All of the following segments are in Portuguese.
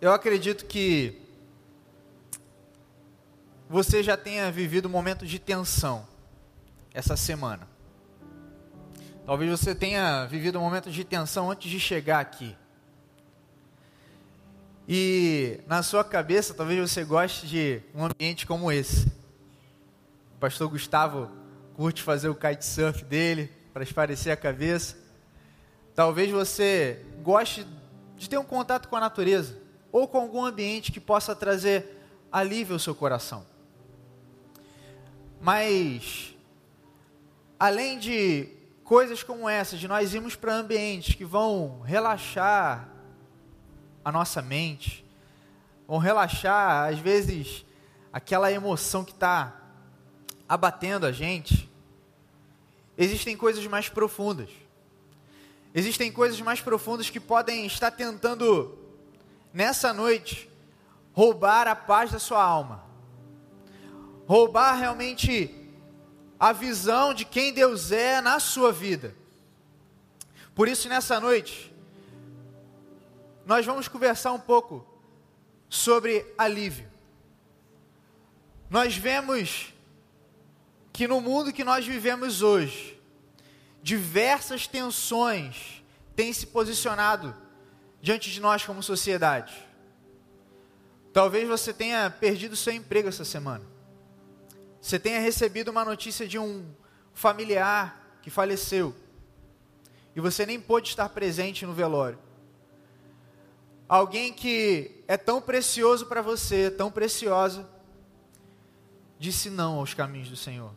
Eu acredito que você já tenha vivido um momento de tensão essa semana. Talvez você tenha vivido um momento de tensão antes de chegar aqui. E na sua cabeça, talvez você goste de um ambiente como esse. O pastor Gustavo curte fazer o kitesurf dele para esparecer a cabeça. Talvez você goste de ter um contato com a natureza ou com algum ambiente que possa trazer alívio ao seu coração. Mas, além de coisas como essa, de nós irmos para ambientes que vão relaxar a nossa mente, vão relaxar, às vezes, aquela emoção que está abatendo a gente, existem coisas mais profundas. Existem coisas mais profundas que podem estar tentando nessa noite, roubar a paz da sua alma, roubar realmente a visão de quem Deus é na sua vida. Por isso, nessa noite, nós vamos conversar um pouco sobre alívio. Nós vemos que no mundo que nós vivemos hoje, diversas tensões têm se posicionado diante de nós como sociedade. Talvez você tenha perdido seu emprego essa semana. Você tenha recebido uma notícia de um familiar que faleceu. E você nem pôde estar presente no velório. Alguém que é tão precioso para você, tão preciosa, disse não aos caminhos do Senhor.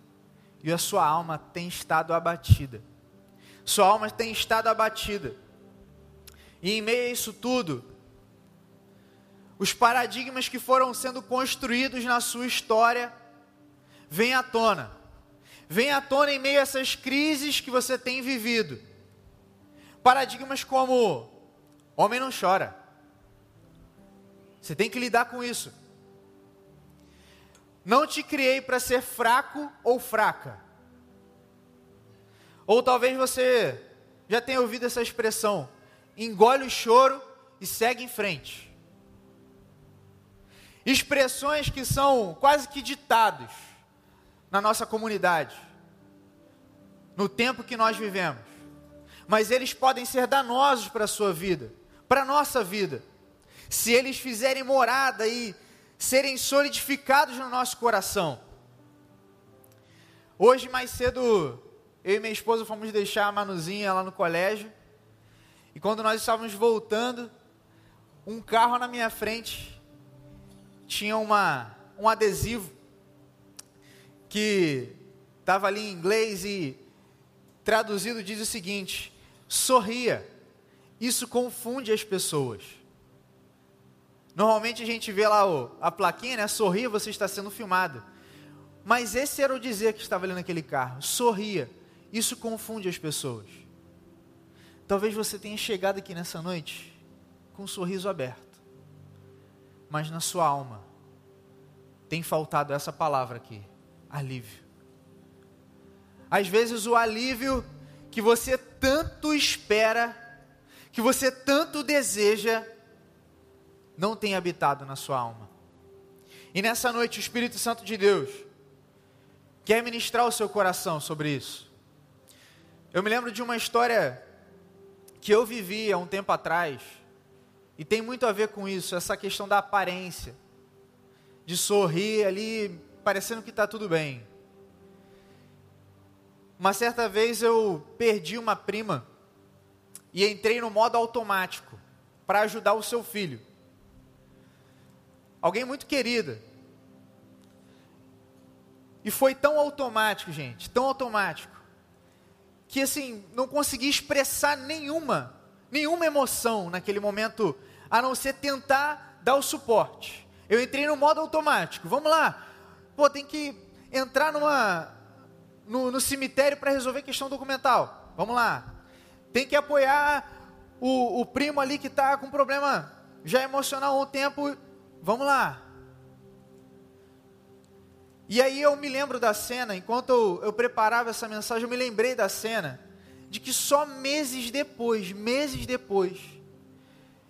E a sua alma tem estado abatida. Sua alma tem estado abatida. E em meio a isso tudo, os paradigmas que foram sendo construídos na sua história vêm à tona. Vêm à tona em meio a essas crises que você tem vivido. Paradigmas como: homem não chora. Você tem que lidar com isso. Não te criei para ser fraco ou fraca. Ou talvez você já tenha ouvido essa expressão: engole o choro e segue em frente. Expressões que são quase que ditados na nossa comunidade, no tempo que nós vivemos, mas eles podem ser danosos para a sua vida, para a nossa vida, se eles fizerem morada e serem solidificados no nosso coração. Hoje, mais cedo, eu e minha esposa fomos deixar a Manuzinha lá no colégio. E quando nós estávamos voltando, um carro na minha frente tinha uma, um adesivo que estava ali em inglês e traduzido diz o seguinte: sorria. Isso confunde as pessoas. Normalmente a gente vê lá a plaquinha, né? Sorria, você está sendo filmado. Mas esse era o dizer que estava ali naquele carro: sorria. Isso confunde as pessoas. Talvez você tenha chegado aqui nessa noite com um sorriso aberto, mas na sua alma tem faltado essa palavra aqui: alívio. Às vezes o alívio que você tanto espera, que você tanto deseja, não tem habitado na sua alma. E nessa noite o Espírito Santo de Deus quer ministrar o seu coração sobre isso. Eu me lembro de uma história que eu vivi há um tempo atrás, e tem muito a ver com isso, essa questão da aparência, de sorrir ali, parecendo que está tudo bem. Uma certa vez eu perdi uma prima e entrei no modo automático para ajudar o seu filho. Alguém muito querida. E foi tão automático, gente, tão automático, que assim, não consegui expressar nenhuma, nenhuma emoção naquele momento, a não ser tentar dar o suporte. Eu entrei no modo automático. Vamos lá. Pô, tem que entrar numa no, no cemitério para resolver questão documental. Vamos lá. Tem que apoiar o, o primo ali que está com problema já emocional há um tempo. Vamos lá. E aí eu me lembro da cena, enquanto eu, eu preparava essa mensagem, eu me lembrei da cena, de que só meses depois, meses depois,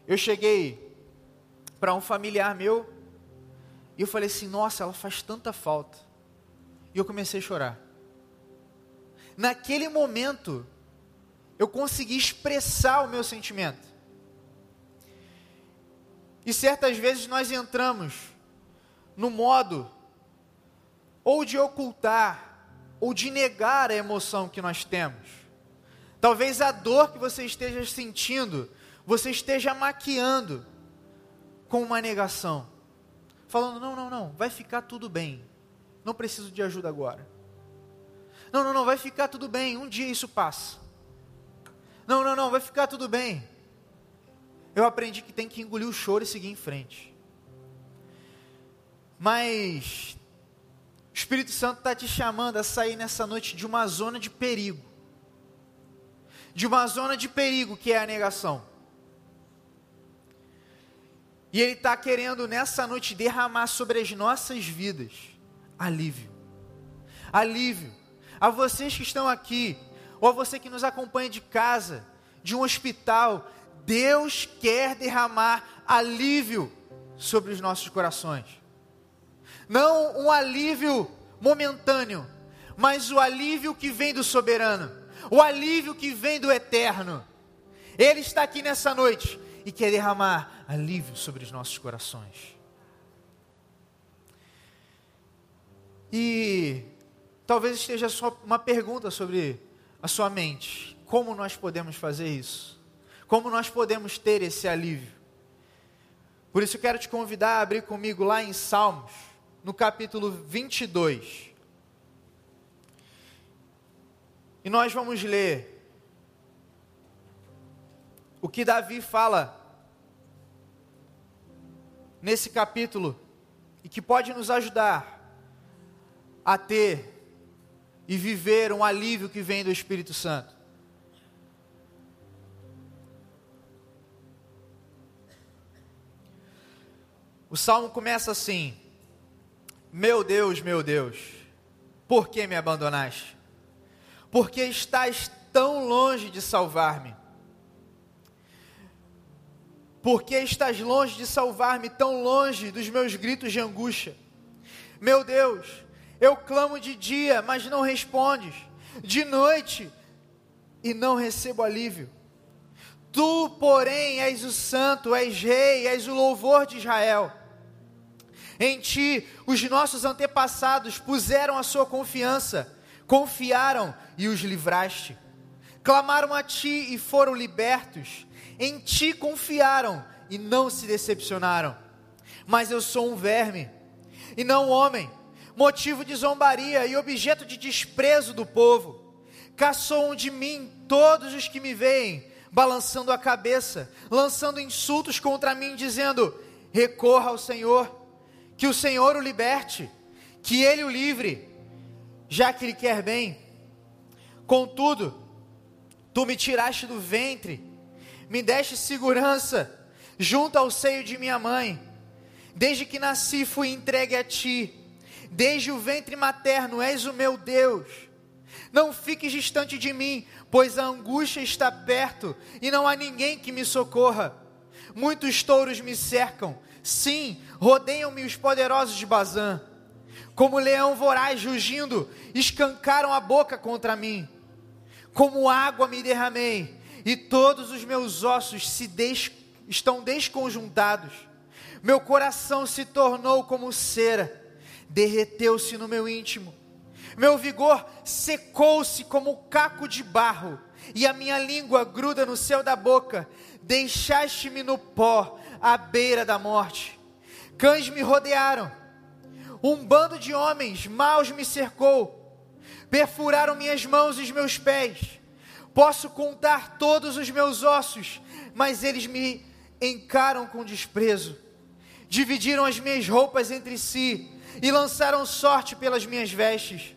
eu cheguei para um familiar meu. E eu falei assim: nossa, ela faz tanta falta. E eu comecei a chorar. Naquele momento, eu consegui expressar o meu sentimento. E certas vezes nós entramos no modo ou de ocultar ou de negar a emoção que nós temos. Talvez a dor que você esteja sentindo, você esteja maquiando com uma negação. Falando: não, não, não, vai ficar tudo bem. Não preciso de ajuda agora. Não, não, não, vai ficar tudo bem. Um dia isso passa. Não, não, não, vai ficar tudo bem. Eu aprendi que tem que engolir o choro e seguir em frente. Mas o Espírito Santo está te chamando a sair nessa noite de uma zona de perigo. De uma zona de perigo que é a negação. E Ele está querendo nessa noite derramar sobre as nossas vidas alívio. Alívio. A vocês que estão aqui, ou a você que nos acompanha de casa, de um hospital, Deus quer derramar alívio sobre os nossos corações. Não um alívio momentâneo, mas o alívio que vem do soberano, o alívio que vem do eterno. Ele está aqui nessa noite e quer derramar alívio sobre os nossos corações. E talvez esteja só uma pergunta sobre a sua mente: como nós podemos fazer isso? Como nós podemos ter esse alívio? Por isso eu quero te convidar a abrir comigo lá em Salmos, no capítulo 22. E nós vamos ler o que Davi fala nesse capítulo e que pode nos ajudar a ter e viver um alívio que vem do Espírito Santo. O salmo começa assim: Meu Deus, meu Deus, por que me abandonaste? Porque estás tão longe de salvar-me? Porque estás longe de salvar-me, tão longe dos meus gritos de angústia? Meu Deus, eu clamo de dia, mas não respondes, de noite e não recebo alívio. Tu, porém, és o santo, és rei, és o louvor de Israel. Em ti, os nossos antepassados puseram a sua confiança, confiaram e os livraste. Clamaram a ti e foram libertos. Em ti confiaram e não se decepcionaram. Mas eu sou um verme e não um homem, motivo de zombaria e objeto de desprezo do povo. Caçoam de mim todos os que me veem, balançando a cabeça, lançando insultos contra mim, dizendo: recorra ao Senhor que o Senhor o liberte, que ele o livre, já que ele quer bem. Contudo, tu me tiraste do ventre, me deste segurança junto ao seio de minha mãe. Desde que nasci fui entregue a ti. Desde o ventre materno és o meu Deus. Não fiques distante de mim, pois a angústia está perto e não há ninguém que me socorra. Muitos touros me cercam, Sim, rodeiam-me os poderosos de Bazã. Como leão voraz rugindo, escancaram a boca contra mim. Como água me derramei, e todos os meus ossos se des... estão desconjuntados. Meu coração se tornou como cera, derreteu-se no meu íntimo. Meu vigor secou-se como caco de barro, e a minha língua gruda no céu da boca. Deixaste-me no pó, à beira da morte. Cães me rodearam, um bando de homens maus me cercou, perfuraram minhas mãos e os meus pés. Posso contar todos os meus ossos, mas eles me encaram com desprezo. Dividiram as minhas roupas entre si e lançaram sorte pelas minhas vestes.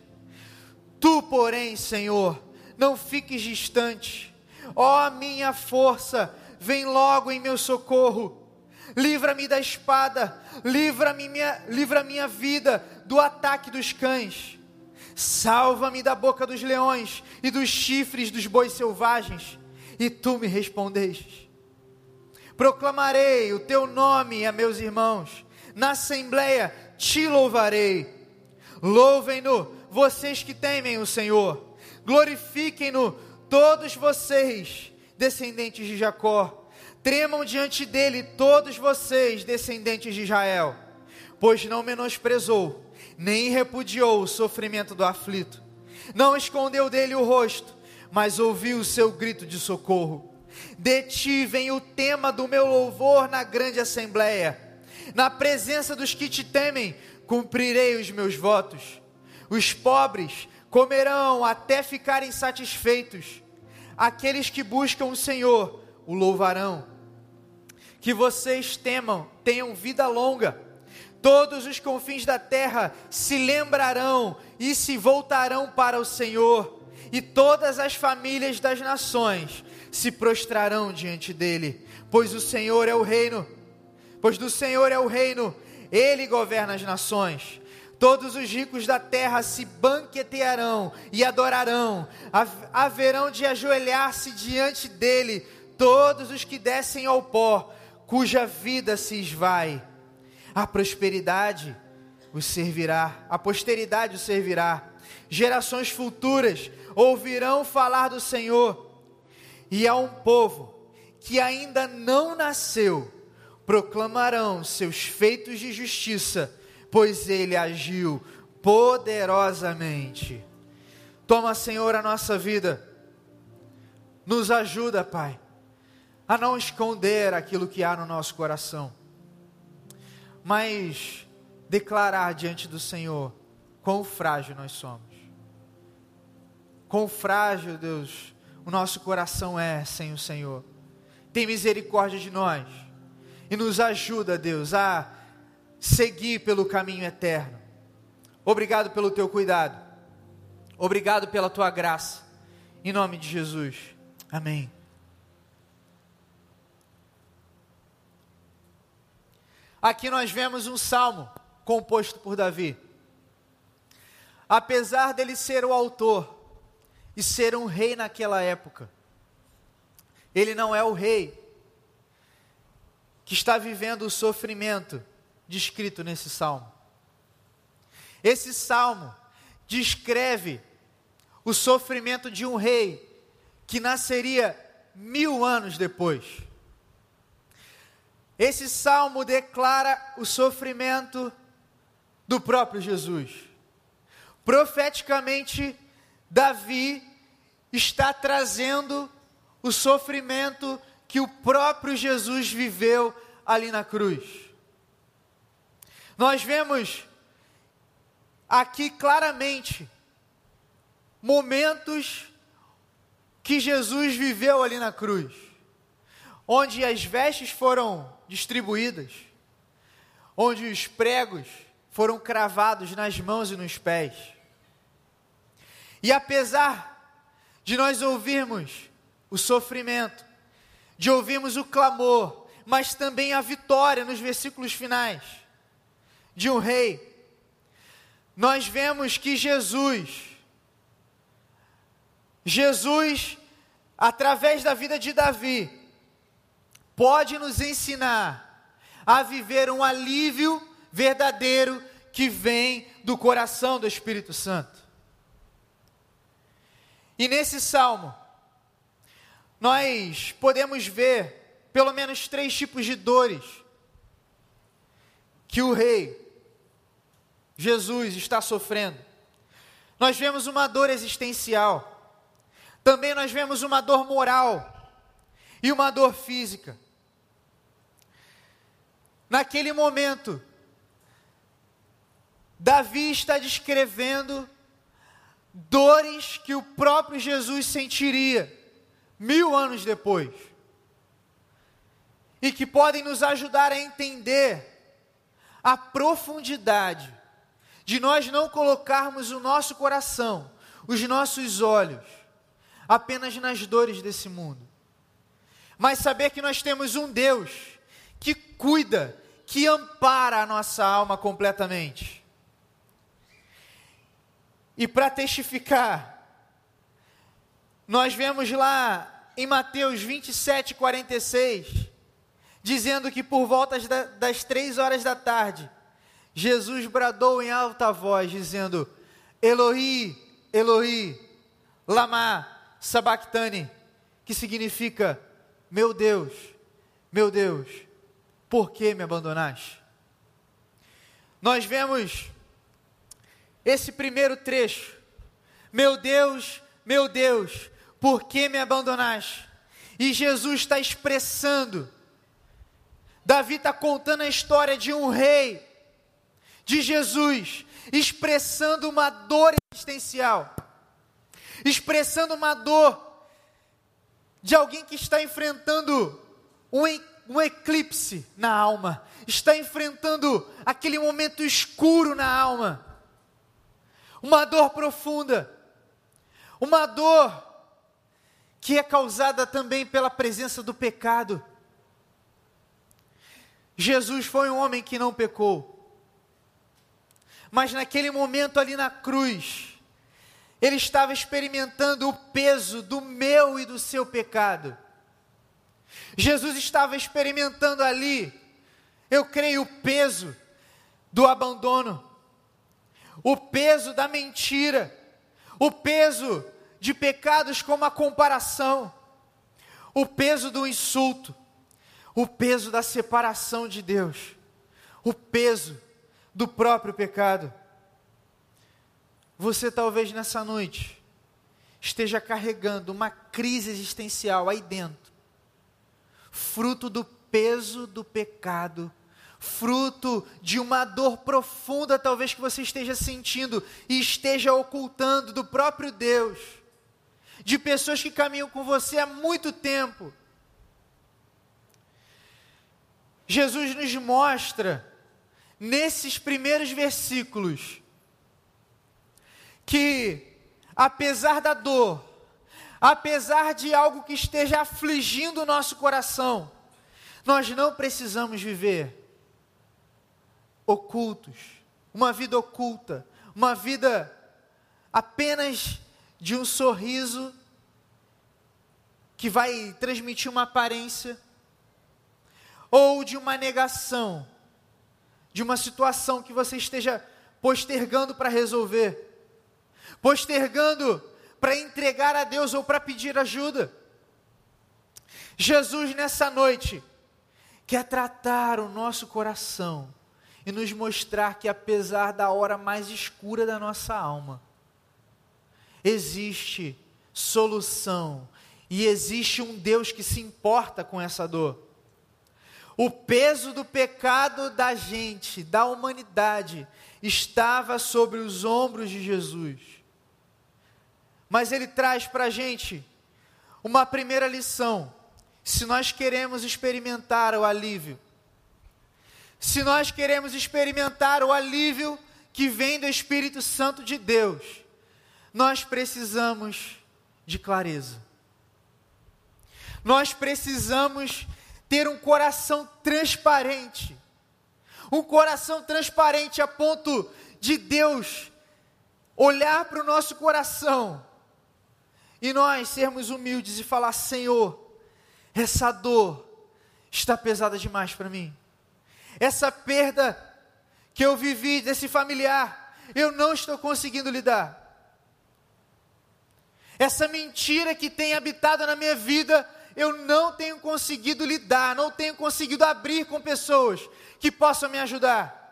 Tu, porém, Senhor, não fiques distante. Ó minha força, vem logo em meu socorro livra-me da espada, livra-me minha, livra minha vida do ataque dos cães. Salva-me da boca dos leões e dos chifres dos bois selvagens. E tu me respondeste. Proclamarei o teu nome a meus irmãos. Na assembleia te louvarei. Louvem-no, vocês que temem o Senhor. Glorifiquem-no, todos vocês, descendentes de Jacó. Tremam diante dele todos vocês, descendentes de Israel, pois não menosprezou, nem repudiou o sofrimento do aflito. Não escondeu dele o rosto, mas ouviu o seu grito de socorro. De ti vem o tema do meu louvor na grande assembleia. Na presença dos que te temem, cumprirei os meus votos. Os pobres comerão até ficarem satisfeitos. Aqueles que buscam o Senhor o louvarão. Que vocês temam, tenham vida longa. Todos os confins da terra se lembrarão e se voltarão para o Senhor, e todas as famílias das nações se prostrarão diante dele, pois o Senhor é o reino, pois do Senhor é o reino, ele governa as nações. Todos os ricos da terra se banquetearão e adorarão, haverão de ajoelhar-se diante dele todos os que descem ao pó, cuja vida se esvai. A prosperidade os servirá, a posteridade os servirá. Gerações futuras ouvirão falar do Senhor e a um povo que ainda não nasceu, proclamarão seus feitos de justiça, pois ele agiu poderosamente. Toma, Senhor, a nossa vida, nos ajuda, Pai, a não esconder aquilo que há no nosso coração, mas declarar diante do Senhor quão frágil nós somos. Quão frágil, Deus, o nosso coração é sem o Senhor. Tem misericórdia de nós e nos ajuda, Deus, a seguir pelo caminho eterno. Obrigado pelo teu cuidado. Obrigado pela tua graça. Em nome de Jesus. Amém. Aqui nós vemos um salmo composto por Davi. Apesar dele ser o autor, e ser um rei naquela época. Ele não é o rei que está vivendo o sofrimento descrito nesse salmo. Esse salmo descreve o sofrimento de um rei que nasceria mil anos depois. Esse salmo declara o sofrimento do próprio Jesus. Profeticamente, Davi está trazendo o sofrimento que o próprio Jesus viveu ali na cruz. Nós vemos aqui claramente momentos que Jesus viveu ali na cruz, onde as vestes foram distribuídas, onde os pregos foram cravados nas mãos e nos pés. E apesar de nós ouvirmos o sofrimento, de ouvirmos o clamor, mas também a vitória nos versículos finais de um rei, nós vemos que Jesus, Jesus, através da vida de Davi, pode nos ensinar a viver um alívio verdadeiro que vem do coração do Espírito Santo. E nesse salmo, nós podemos ver pelo menos três tipos de dores que o rei Jesus está sofrendo. Nós vemos uma dor existencial, também nós vemos uma dor moral e uma dor física. Naquele momento, Davi está descrevendo dores que o próprio Jesus sentiria mil anos depois, e que podem nos ajudar a entender a profundidade de nós não colocarmos o nosso coração, os nossos olhos, apenas nas dores desse mundo, mas saber que nós temos um Deus que cuida, que ampara a nossa alma completamente. E para testificar, nós vemos lá em Mateus 27, 46, dizendo que por volta das três horas da tarde, Jesus bradou em alta voz, dizendo: Elohi, Elohi, lama sabachthani, que significa: Meu Deus, meu Deus, por que me abandonaste? Nós vemos esse primeiro trecho. Meu Deus, meu Deus, por que me abandonaste? E Jesus está expressando. Davi está contando a história de um rei, de Jesus, expressando uma dor existencial, expressando uma dor de alguém que está enfrentando um, um eclipse na alma, está enfrentando aquele momento escuro na alma, uma dor profunda, uma dor que é causada também pela presença do pecado. Jesus foi um homem que não pecou, mas naquele momento ali na cruz, ele estava experimentando o peso do meu e do seu pecado. Jesus estava experimentando ali, eu creio, o peso do abandono, o peso da mentira, o peso de pecados como a comparação, o peso do insulto, o peso da separação de Deus, o peso do próprio pecado. Você talvez nessa noite esteja carregando uma crise existencial aí dentro, fruto do peso do pecado, fruto de uma dor profunda, talvez que você esteja sentindo e esteja ocultando do próprio Deus, de pessoas que caminham com você há muito tempo. Jesus nos mostra, nesses primeiros versículos, que, apesar da dor, apesar de algo que esteja afligindo o nosso coração, nós não precisamos viver ocultos, uma vida oculta, uma vida apenas de um sorriso que vai transmitir uma aparência, ou de uma negação, de uma situação que você esteja postergando para resolver postergando para entregar a Deus ou para pedir ajuda. Jesus, nessa noite, quer tratar o nosso coração e nos mostrar que, apesar da hora mais escura da nossa alma, existe solução e existe um Deus que se importa com essa dor. O peso do pecado da gente, da humanidade, estava sobre os ombros de Jesus mas ele traz para a gente uma primeira lição. Se nós queremos experimentar o alívio, se nós queremos experimentar o alívio que vem do Espírito Santo de Deus, nós precisamos de clareza. Nós precisamos ter um coração transparente. Um coração transparente a ponto de Deus olhar para o nosso coração e nós sermos humildes e falar: Senhor, essa dor está pesada demais para mim. Essa perda que eu vivi desse familiar, eu não estou conseguindo lidar. Essa mentira que tem habitado na minha vida, eu não tenho conseguido lidar, não tenho conseguido abrir com pessoas que possam me ajudar.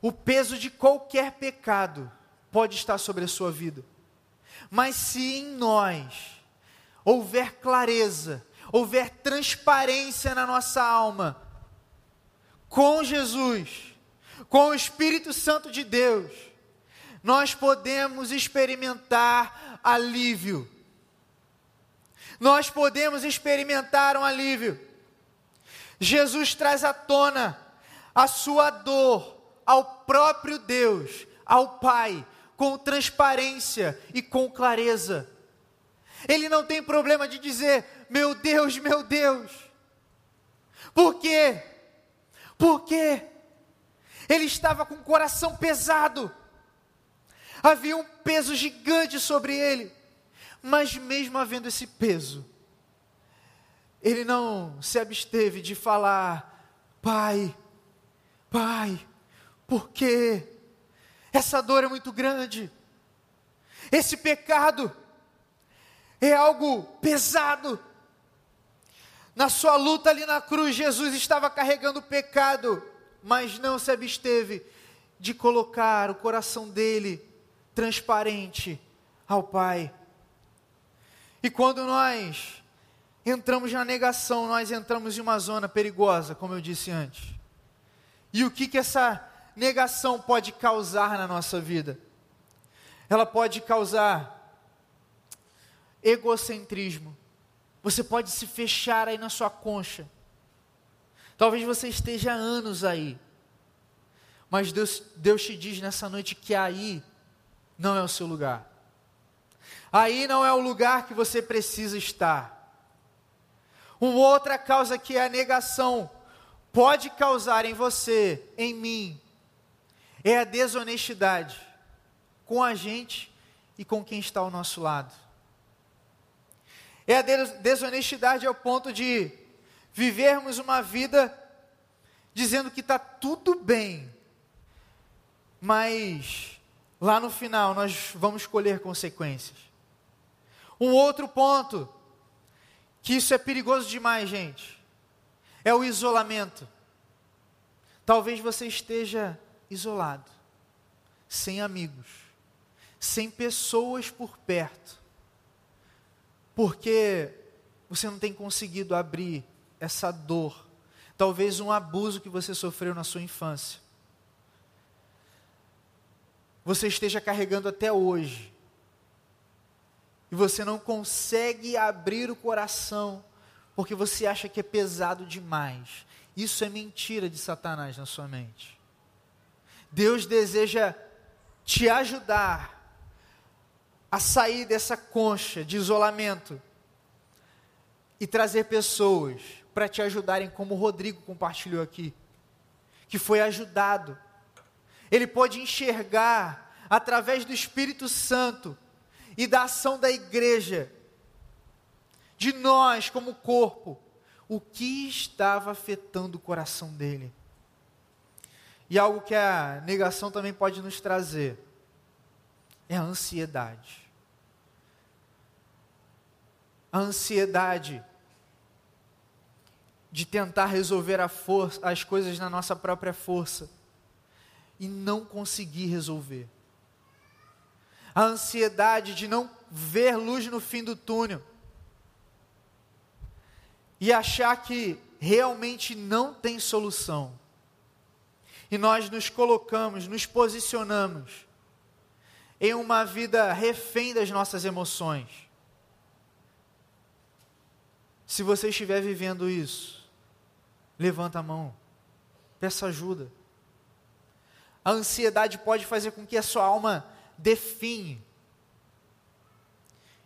O peso de qualquer pecado pode estar sobre a sua vida. Mas se em nós houver clareza, houver transparência na nossa alma, com Jesus, com o Espírito Santo de Deus, nós podemos experimentar alívio. Nós podemos experimentar um alívio. Jesus traz à tona a sua dor ao próprio Deus, ao Pai, com transparência e com clareza. Ele não tem problema de dizer: meu Deus, meu Deus. Por quê? Porque ele estava com o coração pesado. Havia um peso gigante sobre ele. Mas mesmo havendo esse peso, ele não se absteve de falar: Pai, Pai, por quê? Essa dor é muito grande. Esse pecado é algo pesado. Na sua luta ali na cruz, Jesus estava carregando o pecado, mas não se absteve de colocar o coração dele transparente ao Pai. E quando nós entramos na negação, nós entramos em uma zona perigosa, como eu disse antes. E o que, que essa negação pode causar na nossa vida? Ela pode causar egocentrismo. Você pode se fechar aí na sua concha. Talvez você esteja anos aí. Mas Deus, Deus te diz nessa noite que aí não é o seu lugar. Aí não é o lugar que você precisa estar. Uma outra causa que é a negação pode causar em você, em mim, é a desonestidade com a gente e com quem está ao nosso lado. É a desonestidade ao ponto de vivermos uma vida dizendo que está tudo bem, mas lá no final nós vamos colher consequências. Um outro ponto, que isso é perigoso demais, gente, é o isolamento. Talvez você esteja isolado, sem amigos, sem pessoas por perto, porque você não tem conseguido abrir essa dor, talvez um abuso que você sofreu na sua infância. Você esteja carregando até hoje, e você não consegue abrir o coração, porque você acha que é pesado demais. Isso é mentira de Satanás na sua mente. Deus deseja te ajudar a sair dessa concha de isolamento e trazer pessoas para te ajudarem, como o Rodrigo compartilhou aqui, que foi ajudado. Ele pode enxergar através do Espírito Santo e da ação da igreja, de nós como corpo, o que estava afetando o coração dele. E algo que a negação também pode nos trazer é a ansiedade a ansiedade de tentar resolver força, as coisas na nossa própria força e não conseguir resolver. A ansiedade de não ver luz no fim do túnel e achar que realmente não tem solução. E nós nos colocamos, nos posicionamos em uma vida refém das nossas emoções se você estiver vivendo isso, levanta a mão, peça ajuda. A ansiedade pode fazer com que a sua alma define.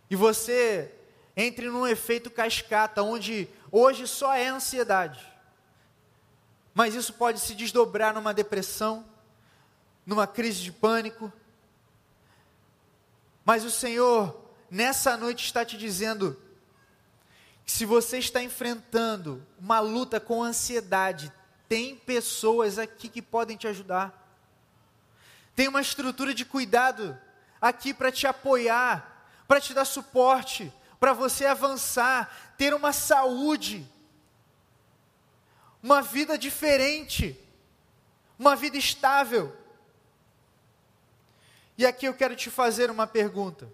E você entre num efeito cascata, onde hoje só é ansiedade. Mas isso pode se desdobrar numa depressão, numa crise de pânico. Mas o Senhor, nessa noite, está te dizendo: se você está enfrentando uma luta com ansiedade, tem pessoas aqui que podem te ajudar. Tem uma estrutura de cuidado aqui para te apoiar, para te dar suporte, para você avançar, ter uma saúde, uma vida diferente, uma vida estável. E aqui eu quero te fazer uma pergunta.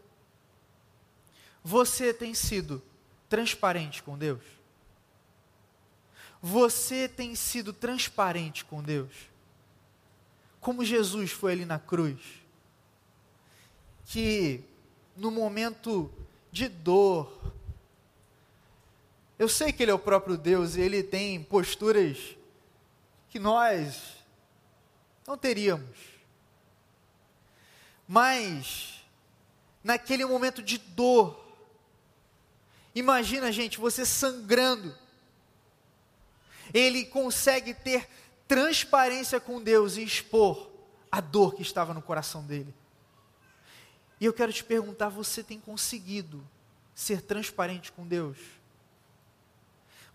Você tem sido transparente com Deus? Você tem sido transparente com Deus? Como Jesus foi ali na cruz, que no momento de dor, eu sei que Ele é o próprio Deus e Ele tem posturas que nós não teríamos, mas naquele momento de dor, Imagina, gente, você sangrando. Ele consegue ter transparência com Deus e expor a dor que estava no coração dele. E eu quero te perguntar: você tem conseguido ser transparente com Deus?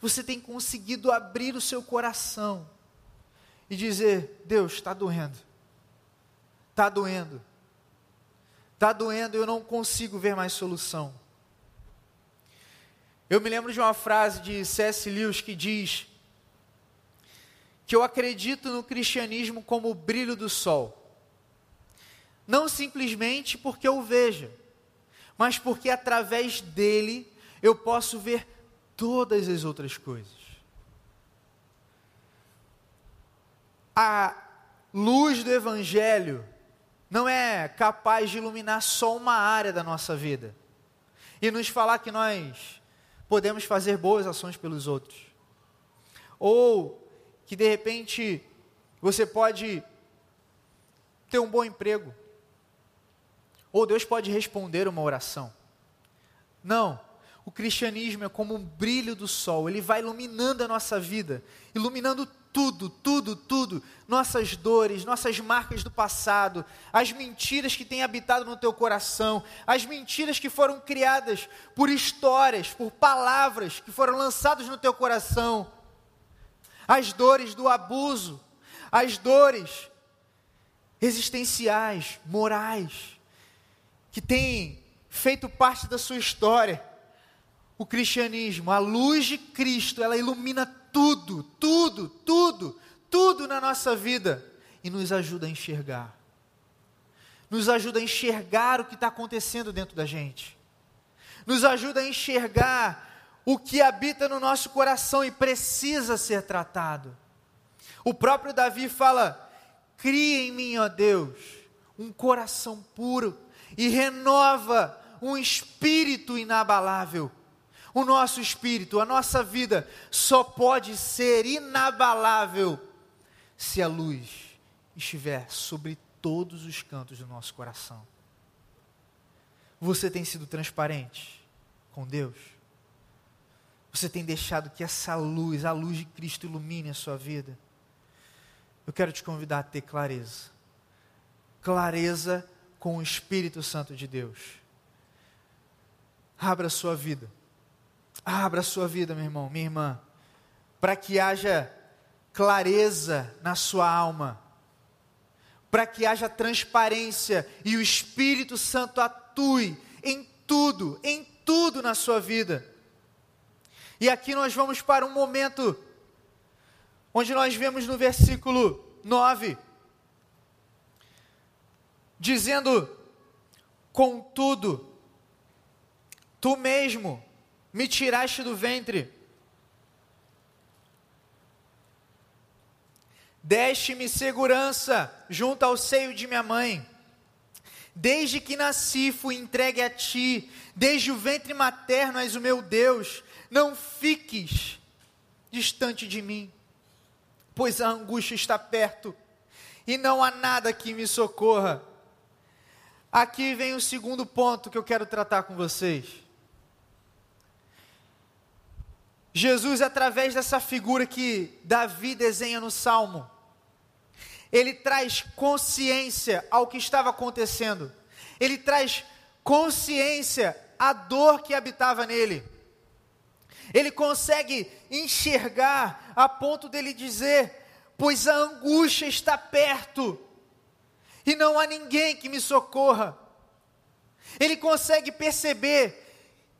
Você tem conseguido abrir o seu coração e dizer: Deus, está doendo, está doendo, está doendo, eu não consigo ver mais solução. Eu me lembro de uma frase de C.S. Lewis que diz que eu acredito no cristianismo como o brilho do sol. Não simplesmente porque eu veja, mas porque através dele eu posso ver todas as outras coisas. A luz do Evangelho não é capaz de iluminar só uma área da nossa vida e nos falar que nós podemos fazer boas ações pelos outros. Ou que de repente você pode ter um bom emprego. Ou Deus pode responder uma oração. Não. O cristianismo é como um brilho do sol, ele vai iluminando a nossa vida, iluminando tudo, tudo, tudo, nossas dores, nossas marcas do passado, as mentiras que têm habitado no teu coração, as mentiras que foram criadas por histórias, por palavras que foram lançadas no teu coração, as dores do abuso, as dores existenciais, morais, que têm feito parte da sua história. O cristianismo, a luz de Cristo, ela ilumina tudo, tudo, tudo, tudo na nossa vida e nos ajuda a enxergar. Nos ajuda a enxergar o que está acontecendo dentro da gente. Nos ajuda a enxergar o que habita no nosso coração e precisa ser tratado. O próprio Davi fala: cria em mim, ó Deus, um coração puro e renova um espírito inabalável o nosso espírito, a nossa vida só pode ser inabalável se a luz estiver sobre todos os cantos do nosso coração. Você tem sido transparente com Deus? Você tem deixado que essa luz, a luz de Cristo, ilumine a sua vida? Eu quero te convidar a ter clareza. Clareza com o Espírito Santo de Deus. Abra a sua vida Abra a sua vida, meu irmão, minha irmã, para que haja clareza na sua alma, para que haja transparência e o Espírito Santo atue em tudo, em tudo na sua vida. E aqui nós vamos para um momento onde nós vemos no versículo 9, dizendo: Contudo, tu mesmo me tiraste do ventre. Deste-me segurança junto ao seio de minha mãe. Desde que nasci, fui entregue a ti. Desde o ventre materno és o meu Deus. Não fiques distante de mim, pois a angústia está perto e não há nada que me socorra. Aqui vem o segundo ponto que eu quero tratar com vocês. Jesus, através dessa figura que Davi desenha no Salmo, ele traz consciência ao que estava acontecendo, ele traz consciência à dor que habitava nele. Ele consegue enxergar a ponto dele dizer: Pois a angústia está perto, e não há ninguém que me socorra. Ele consegue perceber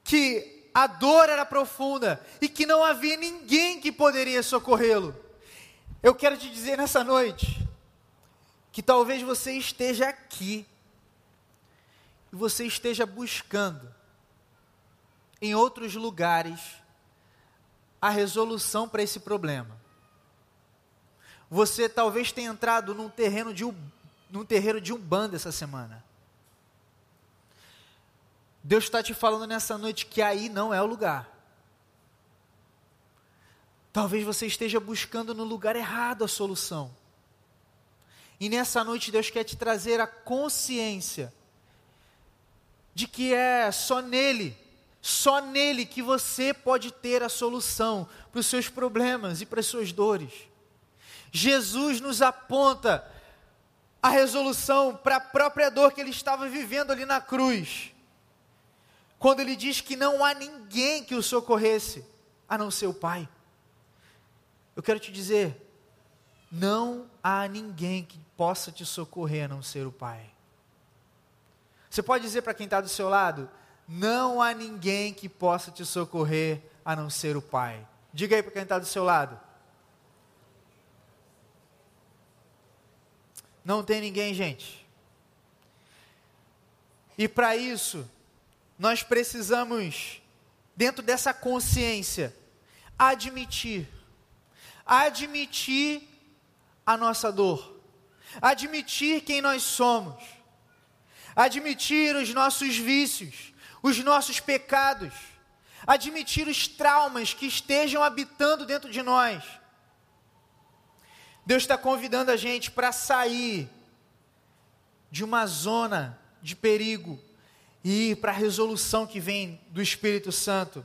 que a dor era profunda e que não havia ninguém que poderia socorrê-lo. Eu quero te dizer nessa noite que talvez você esteja aqui e você esteja buscando em outros lugares a resolução para esse problema. Você talvez tenha entrado num terreno de num terreiro de umbanda essa semana. Deus está te falando nessa noite que aí não é o lugar. Talvez você esteja buscando no lugar errado a solução. E nessa noite Deus quer te trazer a consciência de que é só nele, só nele que você pode ter a solução para os seus problemas e para as suas dores. Jesus nos aponta a resolução para a própria dor que ele estava vivendo ali na cruz quando ele diz que não há ninguém que o socorresse. a não ser o Pai. Eu quero te dizer, não há ninguém que possa te socorrer a não ser o Pai. Você pode dizer para quem está do seu lado: não há ninguém que possa te socorrer a não ser o Pai. Diga aí para quem está do seu lado. Não tem ninguém, gente. E para isso, nós precisamos, dentro dessa consciência, admitir, admitir a nossa dor, admitir quem nós somos, admitir os nossos vícios, os nossos pecados, admitir os traumas que estejam habitando dentro de nós. Deus está convidando a gente para sair de uma zona de perigo e ir para a resolução que vem do Espírito Santo.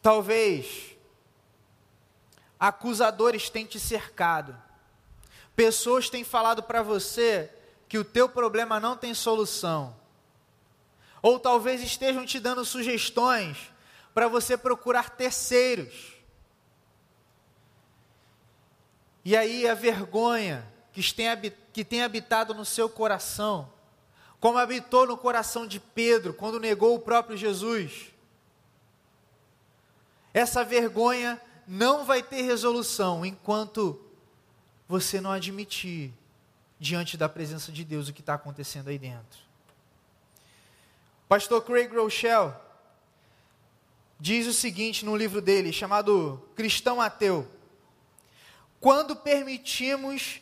Talvez acusadores têm te cercado, pessoas têm falado para você que o teu problema não tem solução, ou talvez estejam te dando sugestões para você procurar terceiros. E aí a vergonha que tem habitado no seu coração, como habitou no coração de Pedro quando negou o próprio Jesus, essa vergonha não vai ter resolução enquanto você não admitir diante da presença de Deus o que está acontecendo aí dentro. Pastor Craig Rochelle diz o seguinte no livro dele, chamado Cristão Ateu: Quando permitimos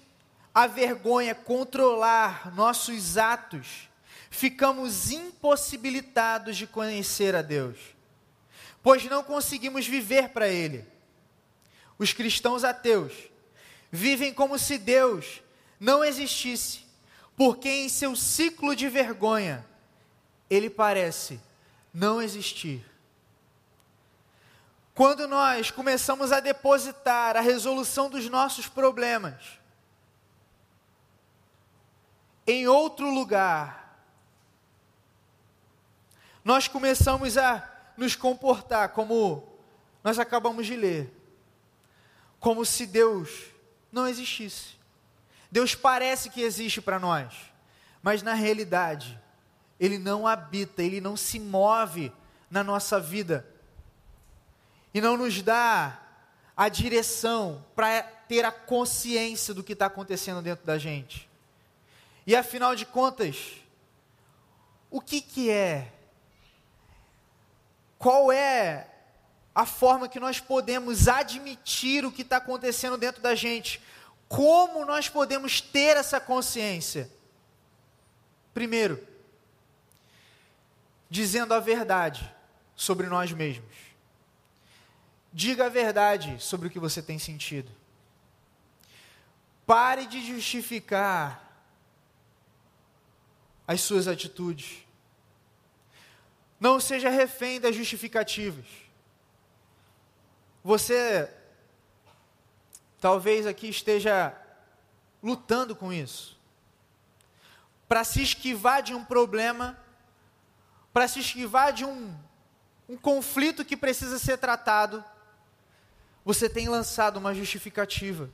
a vergonha controlar nossos atos, ficamos impossibilitados de conhecer a Deus, pois não conseguimos viver para Ele os cristãos ateus, vivem como se Deus não existisse, porque em seu ciclo de vergonha, ele parece não existir. Quando nós começamos a depositar a resolução dos nossos problemas em outro lugar, nós começamos a nos comportar como nós acabamos de ler como se Deus não existisse. Deus parece que existe para nós, mas na realidade, Ele não habita, Ele não se move na nossa vida e não nos dá a direção para ter a consciência do que está acontecendo dentro da gente. E afinal de contas, o que, que é? Qual é a forma que nós podemos admitir o que está acontecendo dentro da gente. Como nós podemos ter essa consciência? Primeiro, dizendo a verdade sobre nós mesmos. Diga a verdade sobre o que você tem sentido. Pare de justificar as suas atitudes. Não seja refém das justificativas. Você talvez aqui esteja lutando com isso. Para se esquivar de um problema, para se esquivar de um, um conflito que precisa ser tratado, você tem lançado uma justificativa.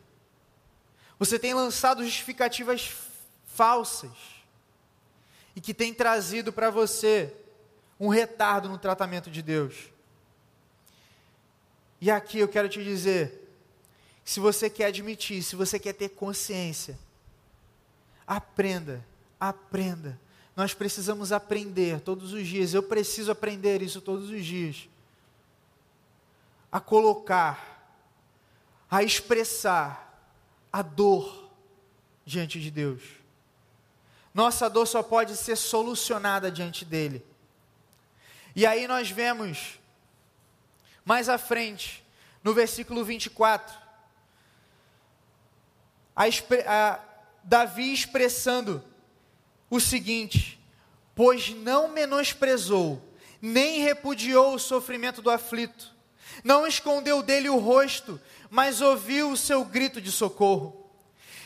Você tem lançado justificativas falsas e que tem trazido para você um retardo no tratamento de Deus. E aqui eu quero te dizer: se você quer admitir, se você quer ter consciência, aprenda, aprenda. Nós precisamos aprender todos os dias. Eu preciso aprender isso todos os dias. A colocar, a expressar a dor diante de Deus. Nossa dor só pode ser solucionada diante dele. E aí nós vemos mais à frente, no versículo 24, a, a, Davi expressando o seguinte: Pois não menosprezou, nem repudiou o sofrimento do aflito, não escondeu dele o rosto, mas ouviu o seu grito de socorro.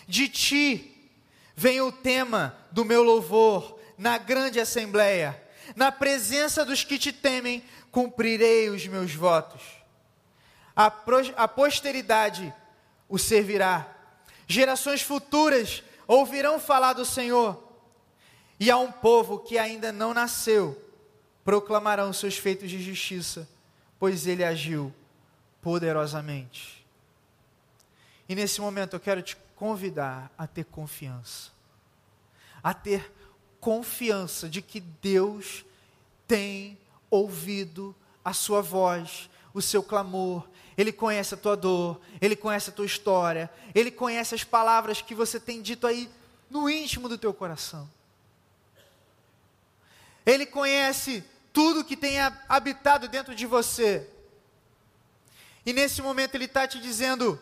De ti vem o tema do meu louvor na grande assembleia na presença dos que te temem, cumprirei os meus votos. A, a posteridade o servirá, gerações futuras ouvirão falar do Senhor, e a um povo que ainda não nasceu, proclamarão seus feitos de justiça, pois ele agiu poderosamente. E nesse momento eu quero te convidar a ter confiança, a ter confiança de que Deus tem ouvido a sua voz, o seu clamor, Ele conhece a tua dor, Ele conhece a tua história, Ele conhece as palavras que você tem dito aí no íntimo do teu coração. Ele conhece tudo que tem habitado dentro de você. E nesse momento Ele está te dizendo: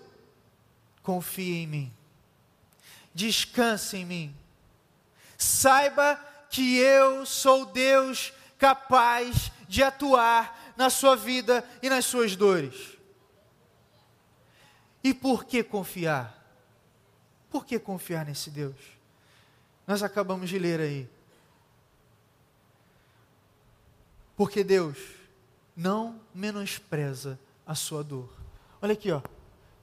confie em mim, descanse em mim, saiba que eu sou Deus capaz de atuar na sua vida e nas suas dores. E por que confiar? Por que confiar nesse Deus? Nós acabamos de ler aí. Porque Deus não menospreza a sua dor. Olha aqui, ó.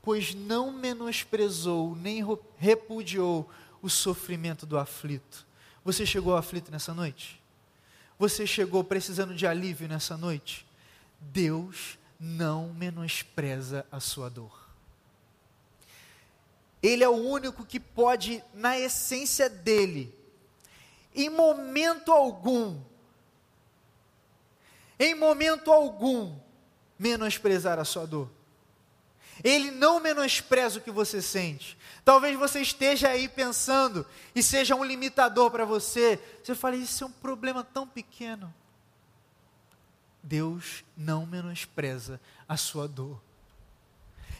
Pois não menosprezou nem repudiou o sofrimento do aflito. Você chegou aflito nessa noite? Você chegou precisando de alívio nessa noite? Deus não menospreza a sua dor. Ele é o único que pode, na essência dele, em momento algum, em momento algum, menosprezar a sua dor. Ele não menospreza o que você sente. Talvez você esteja aí pensando e seja um limitador para você. Você fala, isso é um problema tão pequeno. Deus não menospreza a sua dor.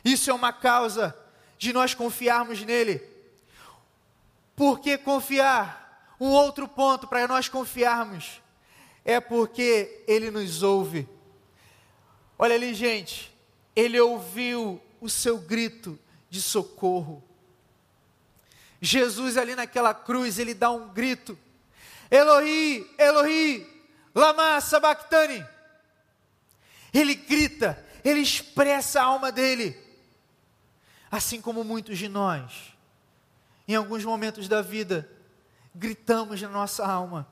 Isso é uma causa de nós confiarmos nele. Por que confiar? Um outro ponto para nós confiarmos é porque Ele nos ouve. Olha ali, gente, Ele ouviu o seu grito de socorro. Jesus ali naquela cruz, ele dá um grito: Elohi, Elohi, lama sabachthani. Ele grita, ele expressa a alma dele. Assim como muitos de nós, em alguns momentos da vida, gritamos na nossa alma,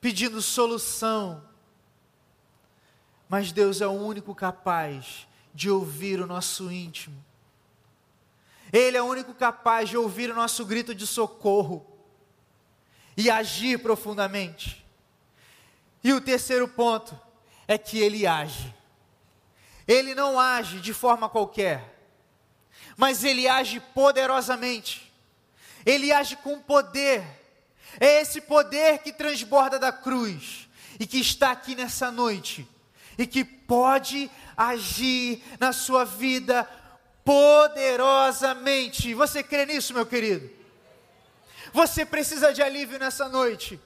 pedindo solução. Mas Deus é o único capaz de ouvir o nosso íntimo. Ele é o único capaz de ouvir o nosso grito de socorro e agir profundamente. E o terceiro ponto é que ele age. Ele não age de forma qualquer, mas ele age poderosamente. Ele age com poder. É esse poder que transborda da cruz e que está aqui nessa noite e que pode agir na sua vida poderosamente. Você crê nisso, meu querido? Você precisa de alívio nessa noite.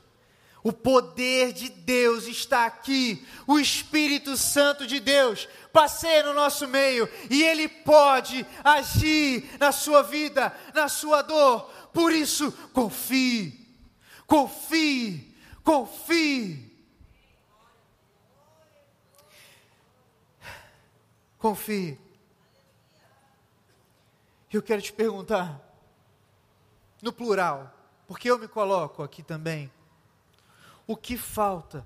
O poder de Deus está aqui, o Espírito Santo de Deus passeia no nosso meio e ele pode agir na sua vida, na sua dor. Por isso, confie, confie, confie. Confie. Eu quero te perguntar, no plural, porque eu me coloco aqui também, o que falta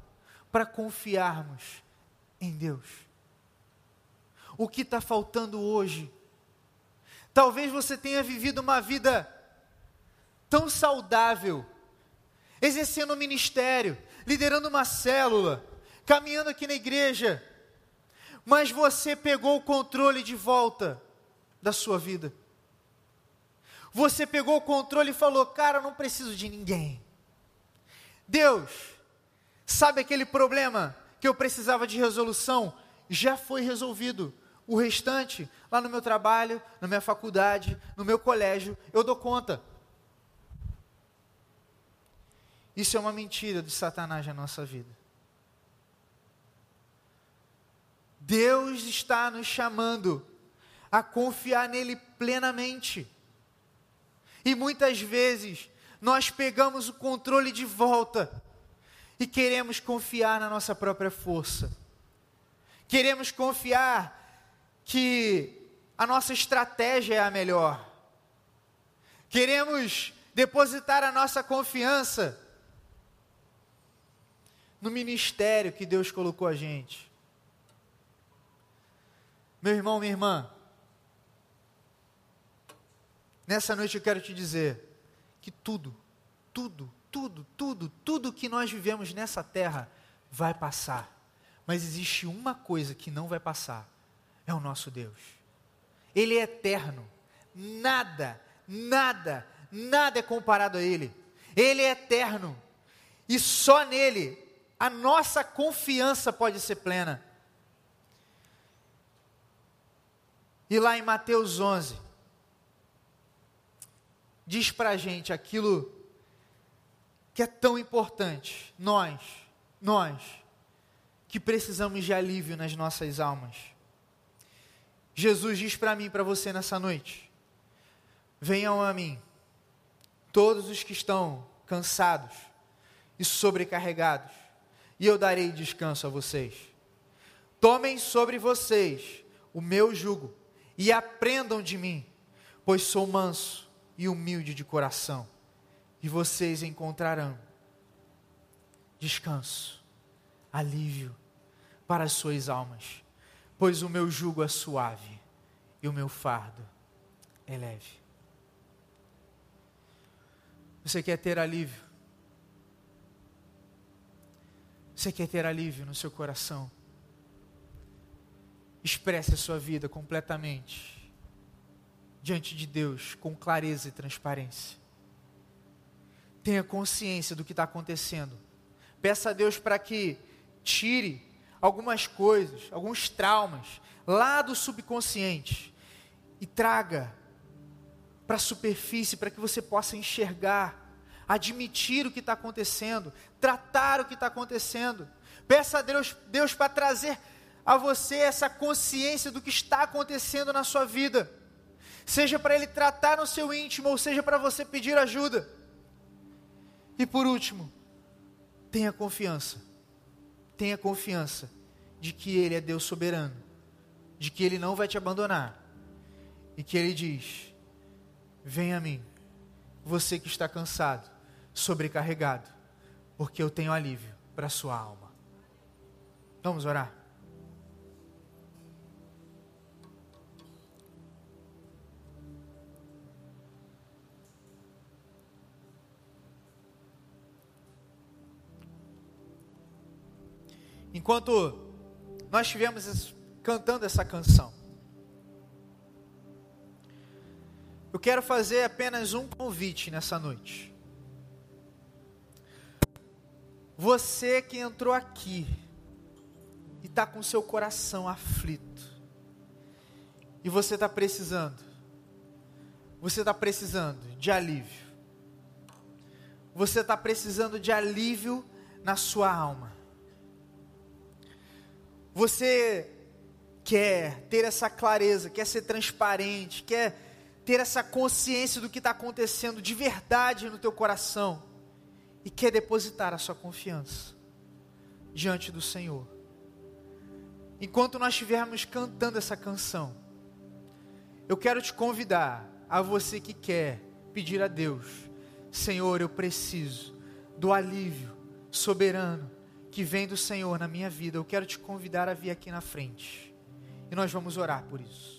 para confiarmos em Deus? O que está faltando hoje? Talvez você tenha vivido uma vida tão saudável, exercendo um ministério, liderando uma célula, caminhando aqui na igreja, mas você pegou o controle de volta da sua vida. Você pegou o controle e falou: Cara, eu não preciso de ninguém. Deus, sabe aquele problema que eu precisava de resolução? Já foi resolvido. O restante, lá no meu trabalho, na minha faculdade, no meu colégio, eu dou conta. Isso é uma mentira de Satanás na nossa vida. Deus está nos chamando a confiar nele plenamente. E muitas vezes nós pegamos o controle de volta e queremos confiar na nossa própria força. Queremos confiar que a nossa estratégia é a melhor. Queremos depositar a nossa confiança no ministério que Deus colocou a gente. Meu irmão, minha irmã, nessa noite eu quero te dizer que tudo, tudo, tudo, tudo, tudo que nós vivemos nessa terra vai passar. Mas existe uma coisa que não vai passar: é o nosso Deus. Ele é eterno. Nada, nada, nada é comparado a Ele. Ele é eterno. E só nele a nossa confiança pode ser plena. E lá em Mateus 11, diz para a gente aquilo que é tão importante. Nós, nós, que precisamos de alívio nas nossas almas. Jesus diz para mim para você nessa noite: Venham a mim, todos os que estão cansados e sobrecarregados, e eu darei descanso a vocês. Tomem sobre vocês o meu jugo e aprendam de mim, pois sou manso e humilde de coração, e vocês encontrarão descanso, alívio para as suas almas, pois o meu jugo é suave e o meu fardo é leve. Você quer ter alívio? Você quer ter alívio no seu coração? Expresse a sua vida completamente diante de Deus com clareza e transparência. Tenha consciência do que está acontecendo. Peça a Deus para que tire algumas coisas, alguns traumas lá do subconsciente e traga para a superfície para que você possa enxergar admitir o que está acontecendo, tratar o que está acontecendo. Peça a Deus, Deus para trazer a você essa consciência do que está acontecendo na sua vida. Seja para Ele tratar no seu íntimo, ou seja para você pedir ajuda. E por último, tenha confiança. Tenha confiança de que Ele é Deus soberano, de que Ele não vai te abandonar, e que Ele diz: Venha a mim, você que está cansado, sobrecarregado, porque eu tenho alívio para a sua alma. Vamos orar. Enquanto nós estivemos cantando essa canção, Eu quero fazer apenas um convite nessa noite. Você que entrou aqui e está com seu coração aflito, e você está precisando, você está precisando de alívio, você está precisando de alívio na sua alma, você quer ter essa clareza, quer ser transparente, quer ter essa consciência do que está acontecendo de verdade no teu coração e quer depositar a sua confiança diante do Senhor. Enquanto nós estivermos cantando essa canção, eu quero te convidar a você que quer pedir a Deus, Senhor, eu preciso do alívio soberano que vem do Senhor na minha vida. Eu quero te convidar a vir aqui na frente e nós vamos orar por isso.